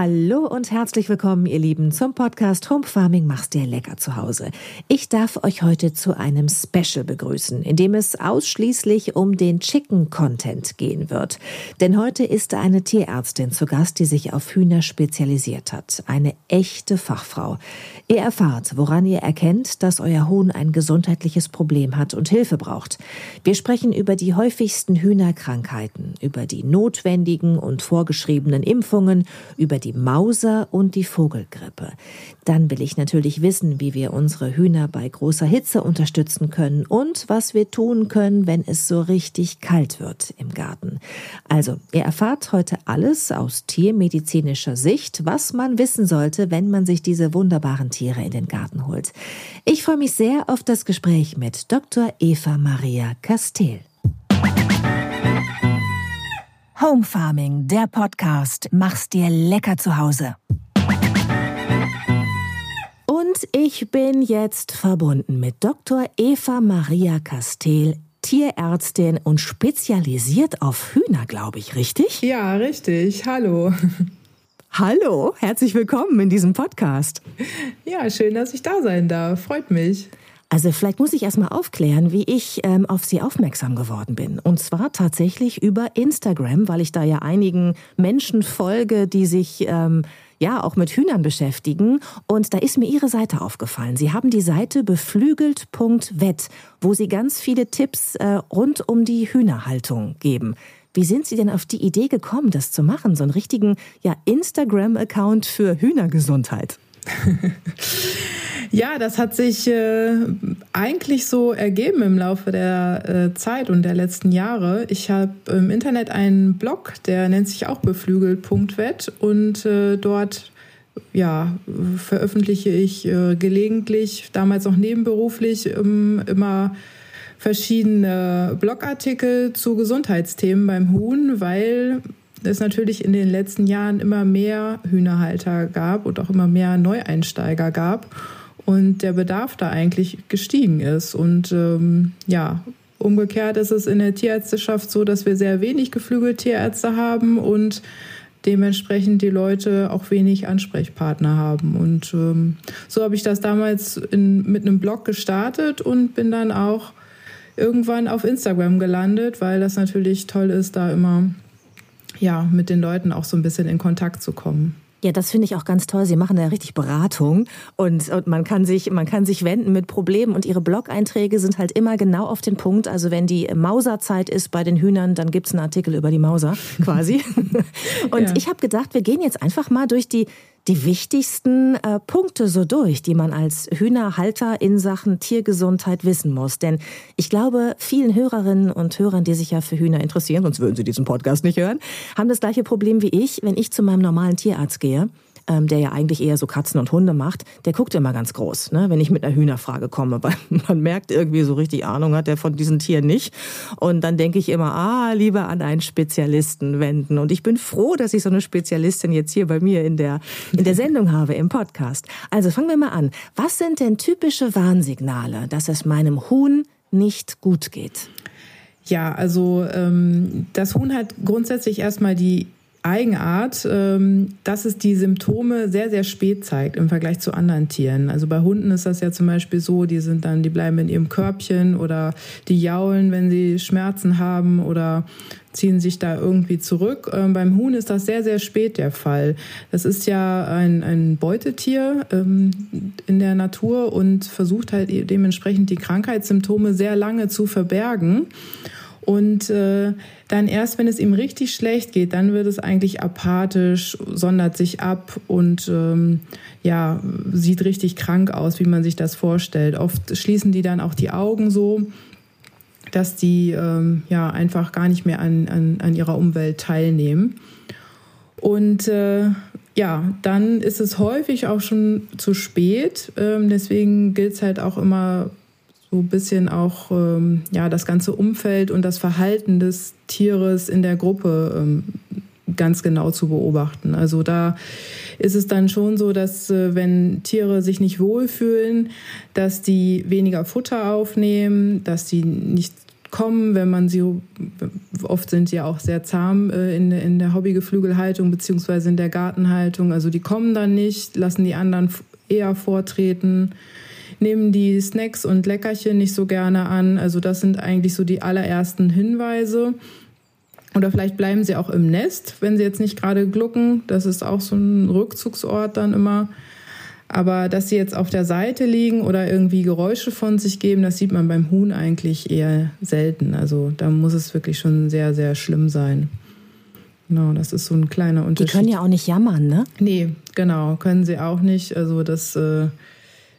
Hallo und herzlich willkommen, ihr Lieben, zum Podcast Home Farming machst dir lecker zu Hause. Ich darf euch heute zu einem Special begrüßen, in dem es ausschließlich um den Chicken Content gehen wird. Denn heute ist eine Tierärztin zu Gast, die sich auf Hühner spezialisiert hat. Eine echte Fachfrau. Ihr erfahrt, woran ihr erkennt, dass euer Huhn ein gesundheitliches Problem hat und Hilfe braucht. Wir sprechen über die häufigsten Hühnerkrankheiten, über die notwendigen und vorgeschriebenen Impfungen, über die die Mauser und die Vogelgrippe. Dann will ich natürlich wissen, wie wir unsere Hühner bei großer Hitze unterstützen können und was wir tun können, wenn es so richtig kalt wird im Garten. Also, ihr erfahrt heute alles aus tiermedizinischer Sicht, was man wissen sollte, wenn man sich diese wunderbaren Tiere in den Garten holt. Ich freue mich sehr auf das Gespräch mit Dr. Eva Maria Castel. Home Farming, der Podcast. Mach's dir lecker zu Hause. Und ich bin jetzt verbunden mit Dr. Eva Maria Castel, Tierärztin und spezialisiert auf Hühner, glaube ich, richtig? Ja, richtig. Hallo. Hallo, herzlich willkommen in diesem Podcast. Ja, schön, dass ich da sein darf. Freut mich. Also vielleicht muss ich erstmal aufklären, wie ich ähm, auf Sie aufmerksam geworden bin. Und zwar tatsächlich über Instagram, weil ich da ja einigen Menschen folge, die sich ähm, ja auch mit Hühnern beschäftigen. Und da ist mir Ihre Seite aufgefallen. Sie haben die Seite beflügelt.vet, wo Sie ganz viele Tipps äh, rund um die Hühnerhaltung geben. Wie sind Sie denn auf die Idee gekommen, das zu machen, so einen richtigen ja, Instagram-Account für Hühnergesundheit? Ja, das hat sich äh, eigentlich so ergeben im Laufe der äh, Zeit und der letzten Jahre. Ich habe im Internet einen Blog, der nennt sich auch beflügelt.wet und äh, dort ja, veröffentliche ich äh, gelegentlich, damals auch nebenberuflich, ähm, immer verschiedene Blogartikel zu Gesundheitsthemen beim Huhn, weil es natürlich in den letzten Jahren immer mehr Hühnerhalter gab und auch immer mehr Neueinsteiger gab und der Bedarf da eigentlich gestiegen ist. Und ähm, ja, umgekehrt ist es in der Tierärzteschaft so, dass wir sehr wenig geflügelte Tierärzte haben und dementsprechend die Leute auch wenig Ansprechpartner haben. Und ähm, so habe ich das damals in, mit einem Blog gestartet und bin dann auch irgendwann auf Instagram gelandet, weil das natürlich toll ist, da immer ja mit den Leuten auch so ein bisschen in Kontakt zu kommen. Ja, das finde ich auch ganz toll. Sie machen da richtig Beratung und, und man kann sich, man kann sich wenden mit Problemen und Ihre Blog-Einträge sind halt immer genau auf den Punkt. Also wenn die Mauserzeit ist bei den Hühnern, dann gibt's einen Artikel über die Mauser quasi. und ja. ich habe gedacht, wir gehen jetzt einfach mal durch die die wichtigsten äh, Punkte so durch, die man als Hühnerhalter in Sachen Tiergesundheit wissen muss. Denn ich glaube, vielen Hörerinnen und Hörern, die sich ja für Hühner interessieren, sonst würden sie diesen Podcast nicht hören, haben das gleiche Problem wie ich, wenn ich zu meinem normalen Tierarzt gehe ähm, der ja eigentlich eher so Katzen und Hunde macht, der guckt immer ganz groß, ne, wenn ich mit einer Hühnerfrage komme, weil man merkt irgendwie so richtig Ahnung hat der von diesen Tieren nicht. Und dann denke ich immer, ah, lieber an einen Spezialisten wenden. Und ich bin froh, dass ich so eine Spezialistin jetzt hier bei mir in der, in der Sendung habe, im Podcast. Also fangen wir mal an. Was sind denn typische Warnsignale, dass es meinem Huhn nicht gut geht? Ja, also ähm, das Huhn hat grundsätzlich erstmal die Eigenart, ähm, dass es die Symptome sehr, sehr spät zeigt im Vergleich zu anderen Tieren. Also bei Hunden ist das ja zum Beispiel so, die sind dann, die bleiben in ihrem Körbchen oder die jaulen, wenn sie Schmerzen haben oder ziehen sich da irgendwie zurück. Ähm, beim Huhn ist das sehr, sehr spät der Fall. Das ist ja ein, ein Beutetier ähm, in der Natur und versucht halt dementsprechend die Krankheitssymptome sehr lange zu verbergen. Und äh, dann erst, wenn es ihm richtig schlecht geht, dann wird es eigentlich apathisch, sondert sich ab und ähm, ja, sieht richtig krank aus, wie man sich das vorstellt. Oft schließen die dann auch die Augen so, dass die ähm, ja einfach gar nicht mehr an, an, an ihrer Umwelt teilnehmen. Und äh, ja, dann ist es häufig auch schon zu spät. Ähm, deswegen gilt es halt auch immer so ein bisschen auch ähm, ja das ganze Umfeld und das Verhalten des Tieres in der Gruppe ähm, ganz genau zu beobachten. Also da ist es dann schon so, dass äh, wenn Tiere sich nicht wohlfühlen, dass die weniger Futter aufnehmen, dass die nicht kommen, wenn man sie, oft sind sie auch sehr zahm äh, in, in der Hobbygeflügelhaltung beziehungsweise in der Gartenhaltung. Also die kommen dann nicht, lassen die anderen eher vortreten, nehmen die Snacks und Leckerchen nicht so gerne an. Also das sind eigentlich so die allerersten Hinweise. Oder vielleicht bleiben sie auch im Nest, wenn sie jetzt nicht gerade glucken. Das ist auch so ein Rückzugsort dann immer. Aber dass sie jetzt auf der Seite liegen oder irgendwie Geräusche von sich geben, das sieht man beim Huhn eigentlich eher selten. Also da muss es wirklich schon sehr, sehr schlimm sein. Genau, das ist so ein kleiner Unterschied. Die können ja auch nicht jammern, ne? Nee, genau, können sie auch nicht. Also das äh,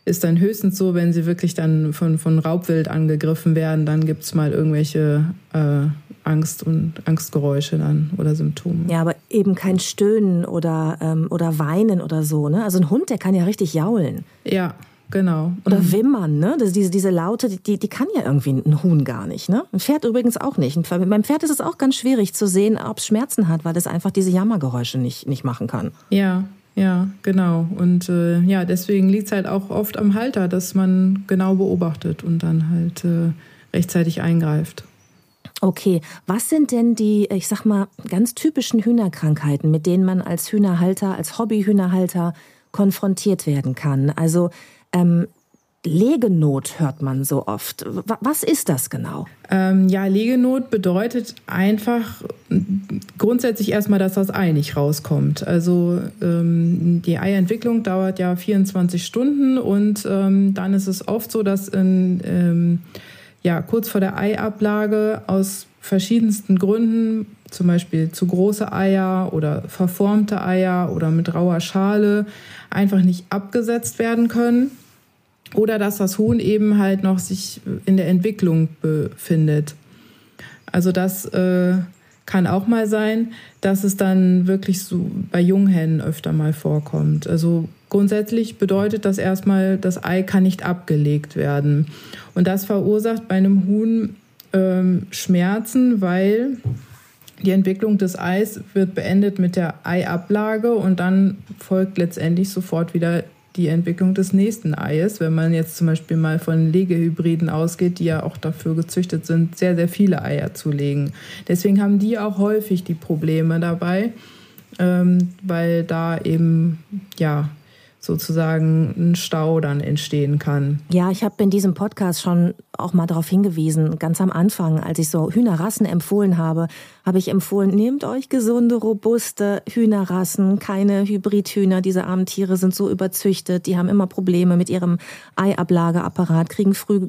ist dann höchstens so, wenn sie wirklich dann von, von Raubwild angegriffen werden, dann gibt es mal irgendwelche äh, Angst und Angstgeräusche dann oder Symptome. Ja, aber eben kein Stöhnen oder, ähm, oder Weinen oder so. Ne? Also ein Hund, der kann ja richtig jaulen. Ja, genau. Oder mhm. wimmern, ne? Das, diese, diese Laute, die, die kann ja irgendwie ein Huhn gar nicht, ne? Ein Pferd übrigens auch nicht. Und beim Pferd ist es auch ganz schwierig zu sehen, ob es Schmerzen hat, weil es einfach diese Jammergeräusche nicht, nicht machen kann. Ja, ja, genau. Und äh, ja, deswegen liegt es halt auch oft am Halter, dass man genau beobachtet und dann halt äh, rechtzeitig eingreift. Okay, was sind denn die, ich sag mal, ganz typischen Hühnerkrankheiten, mit denen man als Hühnerhalter, als Hobbyhühnerhalter konfrontiert werden kann? Also ähm, Legenot hört man so oft. Was ist das genau? Ähm, ja, Legenot bedeutet einfach grundsätzlich erstmal, dass das Ei nicht rauskommt. Also ähm, die Eientwicklung dauert ja 24 Stunden und ähm, dann ist es oft so, dass in ähm, ja, kurz vor der Eiablage aus verschiedensten Gründen, zum Beispiel zu große Eier oder verformte Eier oder mit rauer Schale, einfach nicht abgesetzt werden können. Oder dass das Huhn eben halt noch sich in der Entwicklung befindet. Also das äh, kann auch mal sein, dass es dann wirklich so bei Junghennen öfter mal vorkommt. Also grundsätzlich bedeutet das erstmal, das Ei kann nicht abgelegt werden. Und das verursacht bei einem Huhn ähm, Schmerzen, weil die Entwicklung des Eis wird beendet mit der Eiablage und dann folgt letztendlich sofort wieder die Entwicklung des nächsten Eies. Wenn man jetzt zum Beispiel mal von Legehybriden ausgeht, die ja auch dafür gezüchtet sind, sehr, sehr viele Eier zu legen. Deswegen haben die auch häufig die Probleme dabei, ähm, weil da eben ja sozusagen ein Stau dann entstehen kann. Ja, ich habe in diesem Podcast schon auch mal darauf hingewiesen, ganz am Anfang, als ich so Hühnerrassen empfohlen habe, habe ich empfohlen, nehmt euch gesunde, robuste Hühnerrassen, keine Hybridhühner. Diese armen Tiere sind so überzüchtet, die haben immer Probleme mit ihrem Eiablageapparat, kriegen früh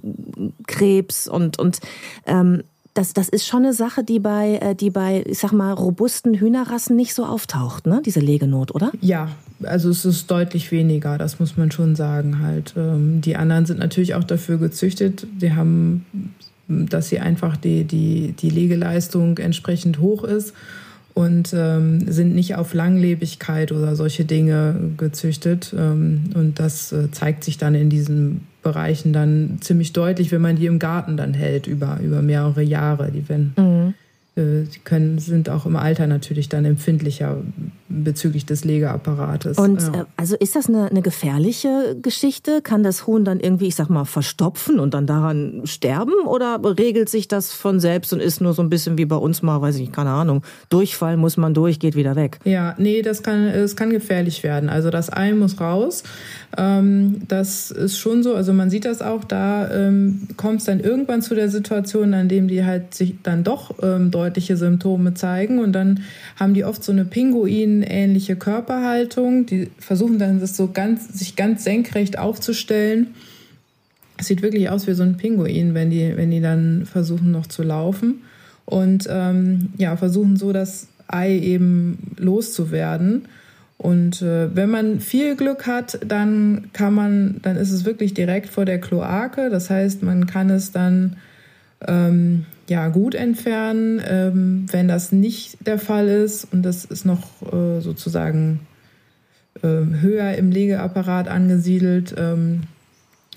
Krebs und, und ähm, das, das ist schon eine Sache, die bei, äh, die bei, ich sag mal, robusten Hühnerrassen nicht so auftaucht, ne? Diese Legenot, oder? Ja, also es ist deutlich weniger, das muss man schon sagen halt. Ähm, die anderen sind natürlich auch dafür gezüchtet. Die haben, dass sie einfach die, die, die Legeleistung entsprechend hoch ist und ähm, sind nicht auf Langlebigkeit oder solche Dinge gezüchtet. Ähm, und das äh, zeigt sich dann in diesen Bereichen dann ziemlich deutlich, wenn man die im Garten dann hält über, über mehrere Jahre. Die werden mhm. Äh, sie können, sind auch im Alter natürlich dann empfindlicher bezüglich des Legeapparates. Und ja. Äh, also ist das eine, eine, gefährliche Geschichte? Kann das Huhn dann irgendwie, ich sag mal, verstopfen und dann daran sterben? Oder regelt sich das von selbst und ist nur so ein bisschen wie bei uns mal, weiß ich nicht, keine Ahnung, Durchfall muss man durch, geht wieder weg? Ja, nee, das kann, es kann gefährlich werden. Also das Ei muss raus. Ähm, das ist schon so, also man sieht das auch, da ähm, kommt es dann irgendwann zu der Situation, an dem die halt sich dann doch ähm, deutliche Symptome zeigen und dann haben die oft so eine Pinguin-ähnliche Körperhaltung. Die versuchen dann das so ganz, sich ganz senkrecht aufzustellen. Es sieht wirklich aus wie so ein Pinguin, wenn die, wenn die dann versuchen noch zu laufen und ähm, ja, versuchen so das Ei eben loszuwerden. Und äh, wenn man viel Glück hat, dann kann man, dann ist es wirklich direkt vor der Kloake. Das heißt, man kann es dann ähm, ja gut entfernen. Ähm, wenn das nicht der Fall ist und das ist noch äh, sozusagen äh, höher im Legeapparat angesiedelt ähm,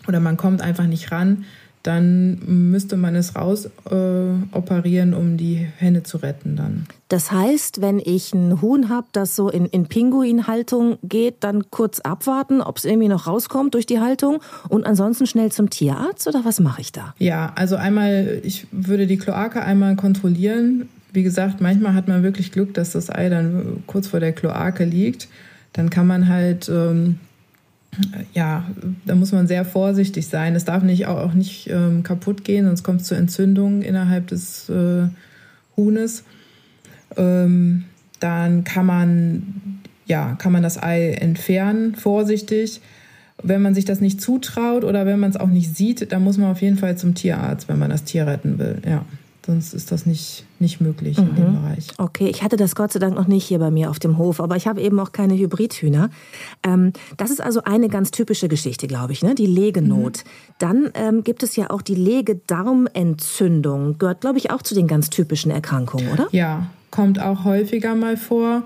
oder man kommt einfach nicht ran, dann müsste man es raus äh, operieren, um die Henne zu retten dann. Das heißt, wenn ich ein Huhn habe, das so in, in Pinguinhaltung geht, dann kurz abwarten, ob es irgendwie noch rauskommt durch die Haltung und ansonsten schnell zum Tierarzt oder was mache ich da? Ja, also einmal, ich würde die Kloake einmal kontrollieren. Wie gesagt, manchmal hat man wirklich Glück, dass das Ei dann kurz vor der Kloake liegt. Dann kann man halt ähm, ja, da muss man sehr vorsichtig sein. Es darf nicht auch, nicht ähm, kaputt gehen, sonst kommt es zu Entzündungen innerhalb des äh, Huhnes. Ähm, dann kann man, ja, kann man das Ei entfernen, vorsichtig. Wenn man sich das nicht zutraut oder wenn man es auch nicht sieht, dann muss man auf jeden Fall zum Tierarzt, wenn man das Tier retten will. Ja. Sonst ist das nicht, nicht möglich mhm. in dem mhm. Bereich. Okay, ich hatte das Gott sei Dank noch nicht hier bei mir auf dem Hof, aber ich habe eben auch keine Hybridhühner. Ähm, das ist also eine ganz typische Geschichte, glaube ich, ne? die Legenot. Mhm. Dann ähm, gibt es ja auch die Legedarmentzündung. Gehört, glaube ich, auch zu den ganz typischen Erkrankungen, oder? Ja, kommt auch häufiger mal vor.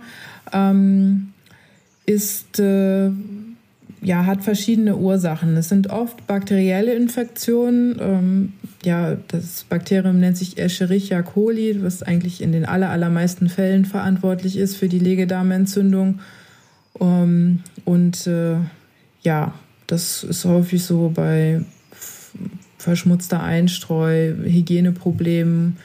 Ähm, ist äh, ja, hat verschiedene Ursachen. Es sind oft bakterielle Infektionen. Ähm, ja, das Bakterium nennt sich Escherichia coli, was eigentlich in den aller, allermeisten Fällen verantwortlich ist für die Legedarmentzündung. Ähm, und äh, ja, das ist häufig so bei verschmutzter Einstreu, Hygieneproblemen.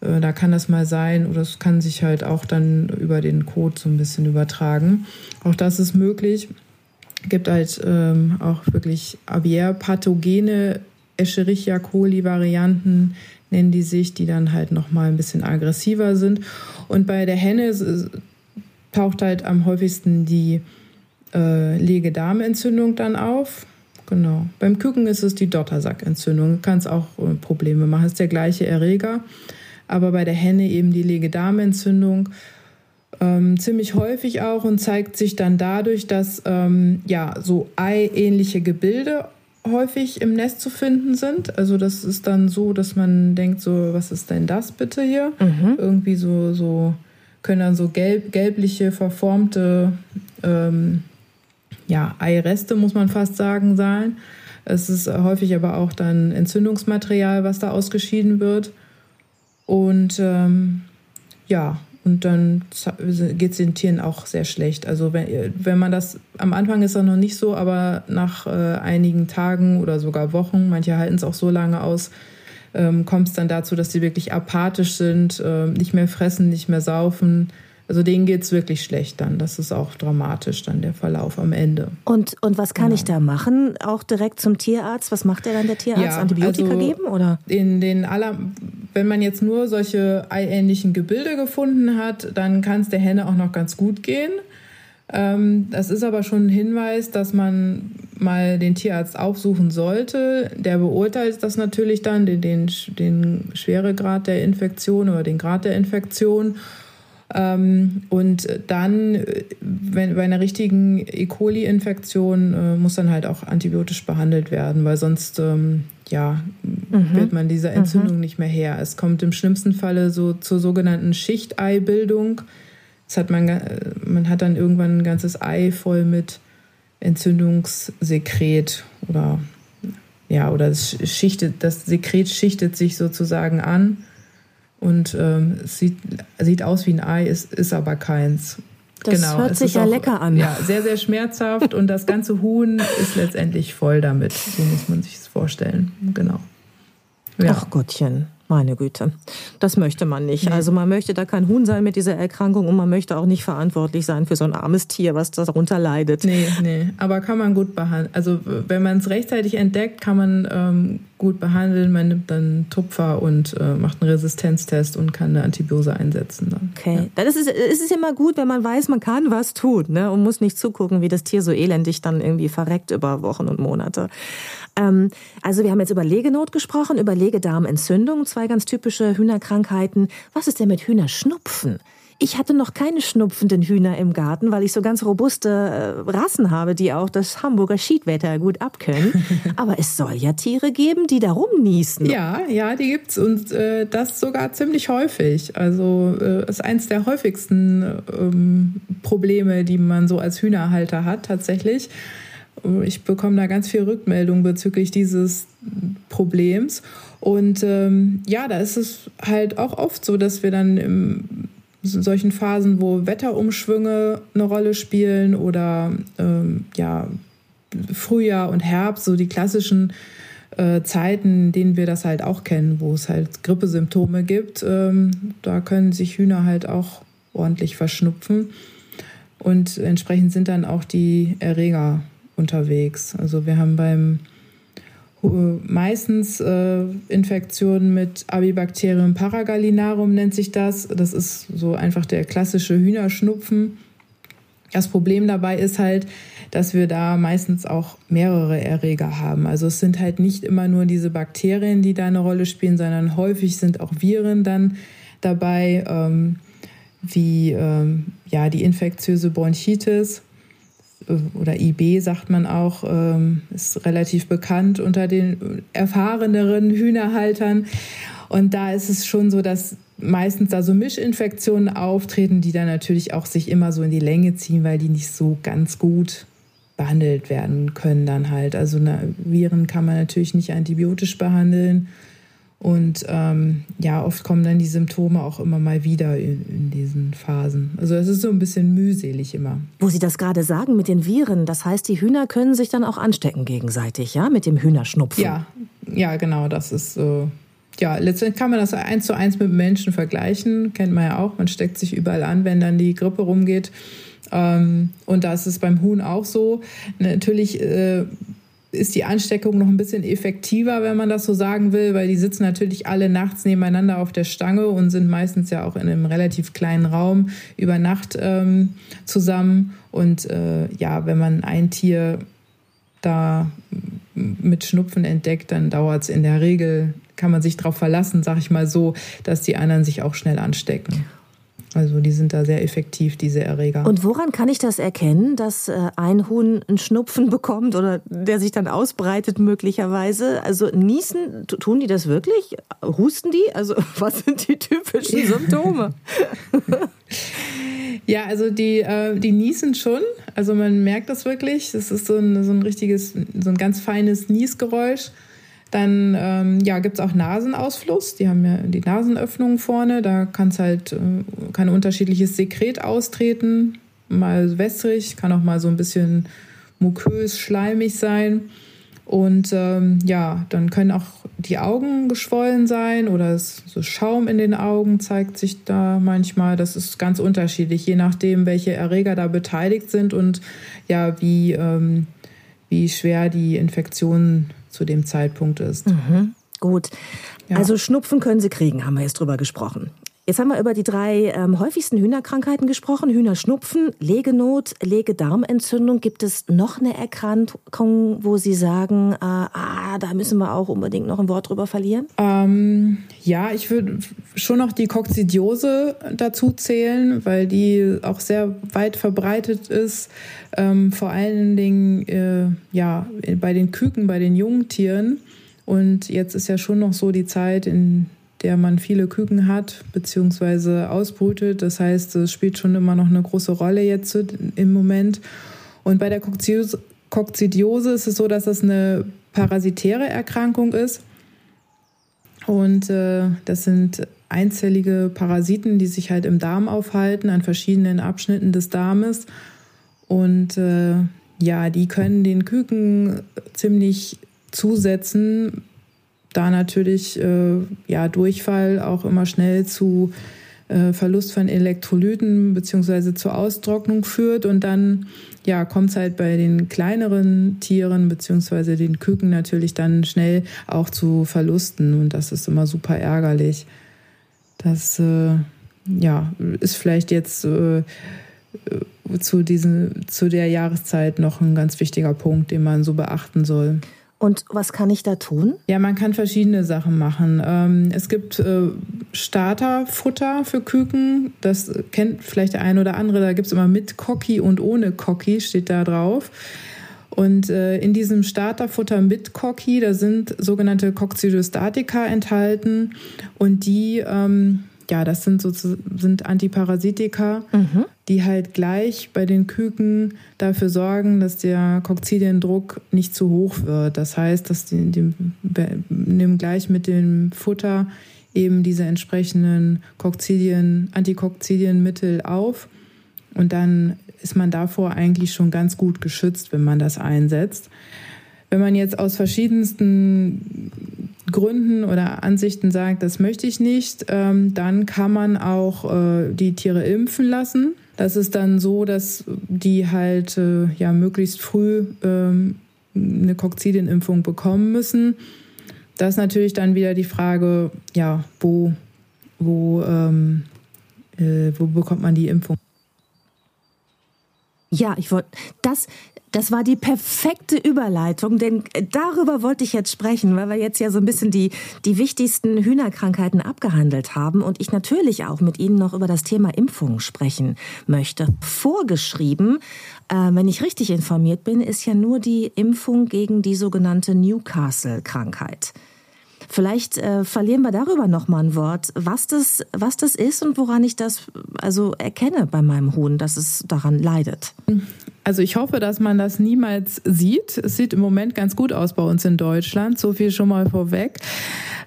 Äh, da kann das mal sein oder es kann sich halt auch dann über den Kot so ein bisschen übertragen. Auch das ist möglich gibt halt ähm, auch wirklich Aviär-pathogene Escherichia coli-Varianten, nennen die sich, die dann halt nochmal ein bisschen aggressiver sind. Und bei der Henne taucht halt am häufigsten die äh, Legedarmentzündung dann auf. Genau. Beim Küken ist es die Dottersackentzündung. Kann es auch äh, Probleme machen. Ist der gleiche Erreger. Aber bei der Henne eben die Legedarmentzündung ähm, ziemlich häufig auch und zeigt sich dann dadurch, dass ähm, ja so eiähnliche Gebilde häufig im Nest zu finden sind. Also das ist dann so, dass man denkt so, was ist denn das bitte hier? Mhm. Irgendwie so so können dann so gelb, gelbliche verformte ähm, ja Eireste muss man fast sagen sein. Es ist häufig aber auch dann Entzündungsmaterial, was da ausgeschieden wird. Und ähm, ja, und dann geht es den Tieren auch sehr schlecht. Also wenn, wenn man das, am Anfang ist das noch nicht so, aber nach äh, einigen Tagen oder sogar Wochen, manche halten es auch so lange aus, ähm, kommt es dann dazu, dass sie wirklich apathisch sind, äh, nicht mehr fressen, nicht mehr saufen, also denen geht es wirklich schlecht dann. Das ist auch dramatisch dann der Verlauf am Ende. Und, und was kann genau. ich da machen? Auch direkt zum Tierarzt? Was macht der dann der Tierarzt? Ja, Antibiotika also geben? Oder? In den aller, wenn man jetzt nur solche eiähnlichen Gebilde gefunden hat, dann kann es der Henne auch noch ganz gut gehen. Ähm, das ist aber schon ein Hinweis, dass man mal den Tierarzt aufsuchen sollte. Der beurteilt das natürlich dann, den, den, den Schweregrad der Infektion oder den Grad der Infektion und dann, wenn, bei einer richtigen E. coli-Infektion äh, muss dann halt auch antibiotisch behandelt werden, weil sonst ähm, ja, mhm. wird man dieser. Entzündung mhm. nicht mehr her. Es kommt im schlimmsten Falle so zur sogenannten Schichteibildung. Das hat man, äh, man hat dann irgendwann ein ganzes Ei voll mit Entzündungssekret oder ja, oder das, schichtet, das Sekret schichtet sich sozusagen an und ähm, es sieht, sieht aus wie ein Ei, ist, ist aber keins. Das genau. hört sich ja auch, lecker an. Ja, sehr, sehr schmerzhaft und das ganze Huhn ist letztendlich voll damit. So muss man sich das vorstellen. Genau. Ja. Ach Gottchen. Meine Güte, das möchte man nicht. Nee. Also man möchte da kein Huhn sein mit dieser Erkrankung und man möchte auch nicht verantwortlich sein für so ein armes Tier, was darunter leidet. Nee, nee, aber kann man gut behandeln. Also wenn man es rechtzeitig entdeckt, kann man ähm, gut behandeln. Man nimmt dann Tupfer und äh, macht einen Resistenztest und kann eine Antibiose einsetzen. Dann. Okay, ja. dann ist es, ist es immer gut, wenn man weiß, man kann was tun ne? und muss nicht zugucken, wie das Tier so elendig dann irgendwie verreckt über Wochen und Monate. Ähm, also wir haben jetzt über Legenot gesprochen, über Legedarmentzündung, zwei ganz typische Hühnerkrankheiten. Was ist denn mit Hühnerschnupfen? Ich hatte noch keine schnupfenden Hühner im Garten, weil ich so ganz robuste äh, Rassen habe, die auch das Hamburger Schiedwetter gut abkönnen. Aber es soll ja Tiere geben, die da rumniesen. Ja, ja, die gibt's und äh, das sogar ziemlich häufig. Also äh, ist eins der häufigsten ähm, Probleme, die man so als Hühnerhalter hat tatsächlich. Ich bekomme da ganz viel Rückmeldung bezüglich dieses Problems. Und ähm, ja, da ist es halt auch oft so, dass wir dann in solchen Phasen, wo Wetterumschwünge eine Rolle spielen oder ähm, ja, Frühjahr und Herbst, so die klassischen äh, Zeiten, denen wir das halt auch kennen, wo es halt Grippesymptome gibt, ähm, da können sich Hühner halt auch ordentlich verschnupfen. Und entsprechend sind dann auch die Erreger unterwegs. Also wir haben beim meistens äh, Infektionen mit Abibacterium paragallinarum nennt sich das. Das ist so einfach der klassische Hühnerschnupfen. Das Problem dabei ist halt, dass wir da meistens auch mehrere Erreger haben. Also es sind halt nicht immer nur diese Bakterien, die da eine Rolle spielen, sondern häufig sind auch Viren dann dabei, ähm, wie ähm, ja, die infektiöse Bronchitis oder IB sagt man auch, ähm, ist relativ bekannt unter den erfahreneren Hühnerhaltern. Und da ist es schon so, dass meistens da so Mischinfektionen auftreten, die dann natürlich auch sich immer so in die Länge ziehen, weil die nicht so ganz gut behandelt werden können dann halt. Also Viren kann man natürlich nicht antibiotisch behandeln. Und ähm, ja, oft kommen dann die Symptome auch immer mal wieder in, in, diesen Phasen. Also es ist so ein bisschen mühselig immer. Wo Sie das gerade sagen mit den Viren, das heißt, die Hühner können sich dann auch anstecken gegenseitig, ja, mit dem Hühnerschnupfen. Ja, ja, genau. Das ist so. Ja, letztendlich kann man das eins zu eins mit Menschen vergleichen. Kennt man ja auch. Man steckt sich überall an, wenn dann die Grippe rumgeht. Ähm, und da ist es beim Huhn auch so. Natürlich äh, ist die Ansteckung noch ein bisschen effektiver, wenn man das so sagen will, weil die sitzen natürlich alle nachts nebeneinander auf der Stange und sind meistens ja auch in einem relativ kleinen Raum über Nacht ähm, zusammen. Und äh, ja, wenn man ein Tier da mit Schnupfen entdeckt, dann dauert es in der Regel, kann man sich darauf verlassen, sag ich mal so, dass die anderen sich auch schnell anstecken. Also die sind da sehr effektiv, diese Erreger. Und woran kann ich das erkennen, dass äh, ein Huhn einen Schnupfen bekommt oder der sich dann ausbreitet möglicherweise? Also niesen, tun die das wirklich? Husten die? Also was sind die typischen Symptome? ja, also die, äh, die niesen schon. Also man merkt das wirklich. Das ist so ein, so ein richtiges, so ein ganz feines Niesgeräusch. Dann ähm, ja, gibt es auch Nasenausfluss. Die haben ja die Nasenöffnungen vorne. Da kann es halt äh, kann unterschiedliches Sekret austreten. Mal wässrig, kann auch mal so ein bisschen mukös, schleimig sein. Und ähm, ja, dann können auch die Augen geschwollen sein oder so Schaum in den Augen zeigt sich da manchmal. Das ist ganz unterschiedlich, je nachdem, welche Erreger da beteiligt sind und ja, wie, ähm, wie schwer die Infektion zu dem Zeitpunkt ist. Mhm. Gut. Ja. Also Schnupfen können Sie kriegen, haben wir jetzt drüber gesprochen. Jetzt haben wir über die drei ähm, häufigsten Hühnerkrankheiten gesprochen. Hühnerschnupfen, Legenot, Legedarmentzündung. Gibt es noch eine Erkrankung, wo Sie sagen, äh, ah, da müssen wir auch unbedingt noch ein Wort drüber verlieren? Ähm, ja, ich würde schon noch die Kokzidiose dazu zählen, weil die auch sehr weit verbreitet ist. Ähm, vor allen Dingen äh, ja, bei den Küken, bei den Jungtieren. Und jetzt ist ja schon noch so die Zeit, in der man viele Küken hat bzw. ausbrütet. Das heißt, es spielt schon immer noch eine große Rolle jetzt im Moment. Und bei der Kokzidiose ist es so, dass das eine parasitäre Erkrankung ist. Und äh, das sind einzellige Parasiten, die sich halt im Darm aufhalten, an verschiedenen Abschnitten des Darmes. Und äh, ja, die können den Küken ziemlich zusetzen, da natürlich äh, ja, Durchfall auch immer schnell zu äh, Verlust von Elektrolyten beziehungsweise zur Austrocknung führt. Und dann ja, kommt es halt bei den kleineren Tieren beziehungsweise den Küken natürlich dann schnell auch zu Verlusten. Und das ist immer super ärgerlich. Das äh, ja, ist vielleicht jetzt äh, zu, diesen, zu der Jahreszeit noch ein ganz wichtiger Punkt, den man so beachten soll. Und was kann ich da tun? Ja, man kann verschiedene Sachen machen. Ähm, es gibt äh, Starterfutter für Küken. Das kennt vielleicht der eine oder andere. Da gibt es immer mit Cocky und ohne Cocky, steht da drauf. Und äh, in diesem Starterfutter mit Cocky, da sind sogenannte Coccidiostatika enthalten. Und die, ähm, ja, das sind, so, sind Antiparasitika. Mhm. die halt gleich bei den Küken dafür sorgen, dass der Kokzidiendruck nicht zu hoch wird. Das heißt, dass die, die nehmen gleich mit dem Futter eben diese entsprechenden Kokzidien, Antikokzidienmittel auf und dann ist man davor eigentlich schon ganz gut geschützt, wenn man das einsetzt. Wenn man jetzt aus verschiedensten Gründen oder Ansichten sagt, das möchte ich nicht, ähm, dann kann man auch äh, die Tiere impfen lassen. Das ist dann so, dass die halt äh, ja möglichst früh ähm, eine Kokzidienimpfung bekommen müssen. Das ist natürlich dann wieder die Frage, ja, wo, wo, ähm, äh, wo bekommt man die Impfung? Ja, ich wollte das das war die perfekte Überleitung, denn darüber wollte ich jetzt sprechen, weil wir jetzt ja so ein bisschen die, die wichtigsten Hühnerkrankheiten abgehandelt haben und ich natürlich auch mit Ihnen noch über das Thema Impfung sprechen möchte. Vorgeschrieben, äh, wenn ich richtig informiert bin, ist ja nur die Impfung gegen die sogenannte Newcastle-Krankheit. Vielleicht äh, verlieren wir darüber noch mal ein Wort, was das, was das ist und woran ich das also erkenne bei meinem Huhn, dass es daran leidet. Also ich hoffe, dass man das niemals sieht. Es sieht im Moment ganz gut aus bei uns in Deutschland. So viel schon mal vorweg.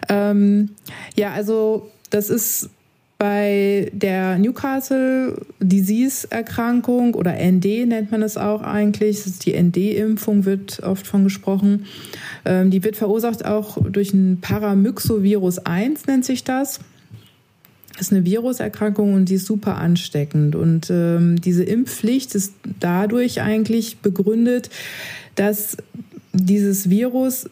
Ähm, ja, also das ist bei der Newcastle Disease Erkrankung oder ND nennt man es auch eigentlich. Die ND-Impfung wird oft von gesprochen. Ähm, die wird verursacht auch durch ein Paramyxovirus 1 nennt sich das. Das ist eine Viruserkrankung und die ist super ansteckend. Und ähm, diese Impfpflicht ist dadurch eigentlich begründet, dass dieses Virus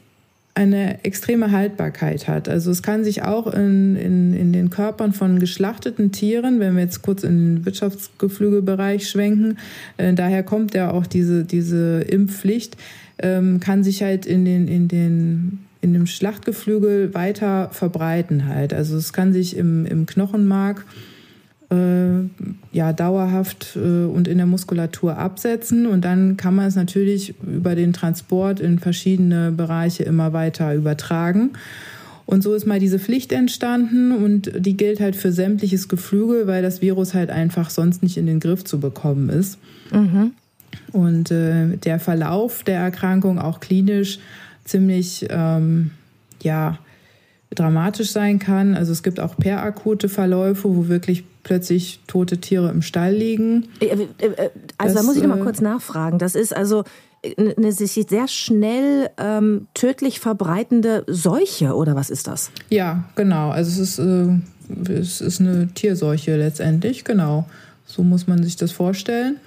eine extreme Haltbarkeit hat. Also es kann sich auch in, in, in den Körpern von geschlachteten Tieren, wenn wir jetzt kurz in den Wirtschaftsgeflügelbereich schwenken, äh, daher kommt ja auch diese, diese Impfpflicht, ähm, kann sich halt in den, in den in dem Schlachtgeflügel weiter verbreiten halt. Also es kann sich im, im Knochenmark ja dauerhaft äh, und in der Muskulatur absetzen und dann kann man es natürlich über den Transport in verschiedene Bereiche immer weiter übertragen. Und so ist mal diese Pflicht entstanden und die gilt halt für sämtliches Geflügel, weil das Virus halt einfach sonst nicht in den Griff zu bekommen ist. Mhm. Und äh, der Verlauf der Erkrankung auch klinisch ziemlich ähm, ja dramatisch sein kann. Also es gibt auch perakute Verläufe, wo wirklich plötzlich tote Tiere im Stall liegen. Äh, äh, äh, also das, da muss ich noch mal kurz nachfragen. Das ist also eine sich sehr schnell ähm, tödlich verbreitende Seuche oder was ist das? Ja, genau. Also es ist, äh, es ist eine Tierseuche letztendlich, genau. So muss man sich das vorstellen.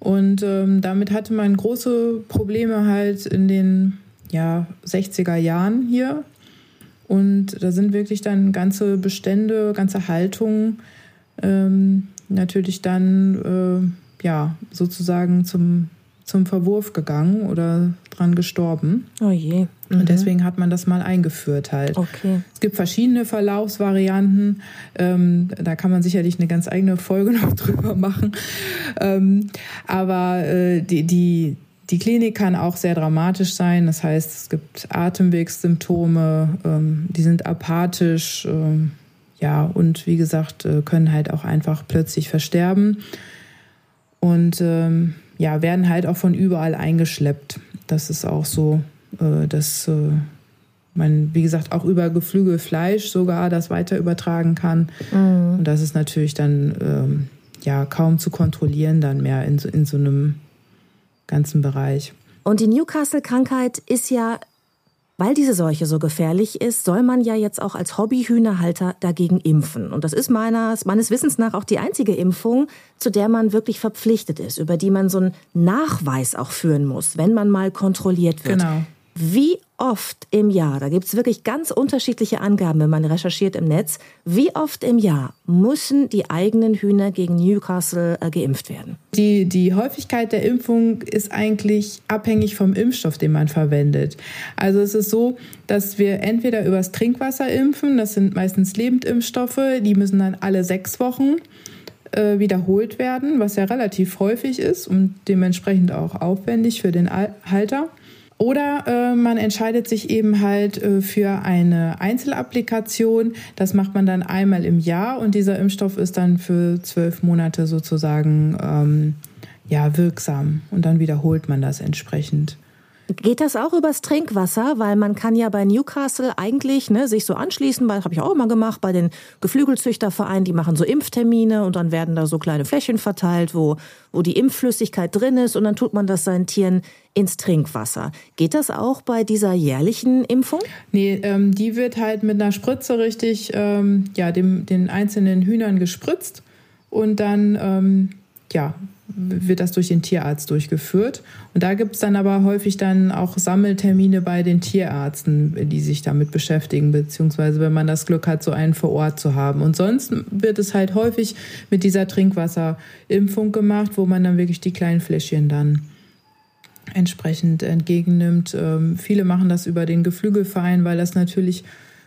Und ähm, damit hatte man große Probleme halt in den ja, 60er Jahren hier. Und da sind wirklich dann ganze Bestände, ganze Haltungen ähm, natürlich dann äh, ja sozusagen zum, zum Verwurf gegangen oder dran gestorben. Oh je. Mhm. Und deswegen hat man das mal eingeführt halt. Okay. Es gibt verschiedene Verlaufsvarianten. Ähm, da kann man sicherlich eine ganz eigene Folge noch drüber machen. Ähm, aber äh, die, die, die Klinik kann auch sehr dramatisch sein. Das heißt, es gibt Atemwegssymptome, ähm, die sind apathisch, ähm, ja, und wie gesagt, äh, können halt auch einfach plötzlich versterben und ähm, ja, werden halt auch von überall eingeschleppt. Das ist auch so, äh, dass äh, man, wie gesagt, auch über Geflügelfleisch sogar das weiter übertragen kann. Mhm. Und das ist natürlich dann ähm, ja kaum zu kontrollieren dann mehr in, in so einem ganzen Bereich. Und die Newcastle-Krankheit ist ja, weil diese Seuche so gefährlich ist, soll man ja jetzt auch als Hobbyhühnerhalter dagegen impfen. Und das ist meines, meines Wissens nach auch die einzige Impfung, zu der man wirklich verpflichtet ist, über die man so einen Nachweis auch führen muss, wenn man mal kontrolliert wird. Genau. Wie oft im Jahr, da gibt es wirklich ganz unterschiedliche Angaben, wenn man recherchiert im Netz, wie oft im Jahr müssen die eigenen Hühner gegen Newcastle äh, geimpft werden? Die, die Häufigkeit der Impfung ist eigentlich abhängig vom Impfstoff, den man verwendet. Also es ist so, dass wir entweder übers Trinkwasser impfen, das sind meistens Lebendimpfstoffe, die müssen dann alle sechs Wochen äh, wiederholt werden, was ja relativ häufig ist und dementsprechend auch aufwendig für den Halter. Oder äh, man entscheidet sich eben halt äh, für eine Einzelapplikation. Das macht man dann einmal im Jahr und dieser Impfstoff ist dann für zwölf Monate sozusagen ähm, ja, wirksam. Und dann wiederholt man das entsprechend. Geht das auch übers Trinkwasser? Weil man kann ja bei Newcastle eigentlich ne, sich so anschließen, weil habe ich auch immer gemacht, bei den Geflügelzüchtervereinen, die machen so Impftermine und dann werden da so kleine Fläschchen verteilt, wo, wo die Impfflüssigkeit drin ist und dann tut man das seinen Tieren ins Trinkwasser. Geht das auch bei dieser jährlichen Impfung? Nee, ähm, die wird halt mit einer Spritze richtig ähm, ja, dem, den einzelnen Hühnern gespritzt und dann ähm, ja, wird das durch den Tierarzt durchgeführt. Und da gibt es dann aber häufig dann auch Sammeltermine bei den Tierärzten, die sich damit beschäftigen, beziehungsweise wenn man das Glück hat, so einen vor Ort zu haben. Und sonst wird es halt häufig mit dieser Trinkwasserimpfung gemacht, wo man dann wirklich die kleinen Fläschchen dann entsprechend entgegennimmt. Ähm, viele machen das über den Geflügelverein, weil das natürlich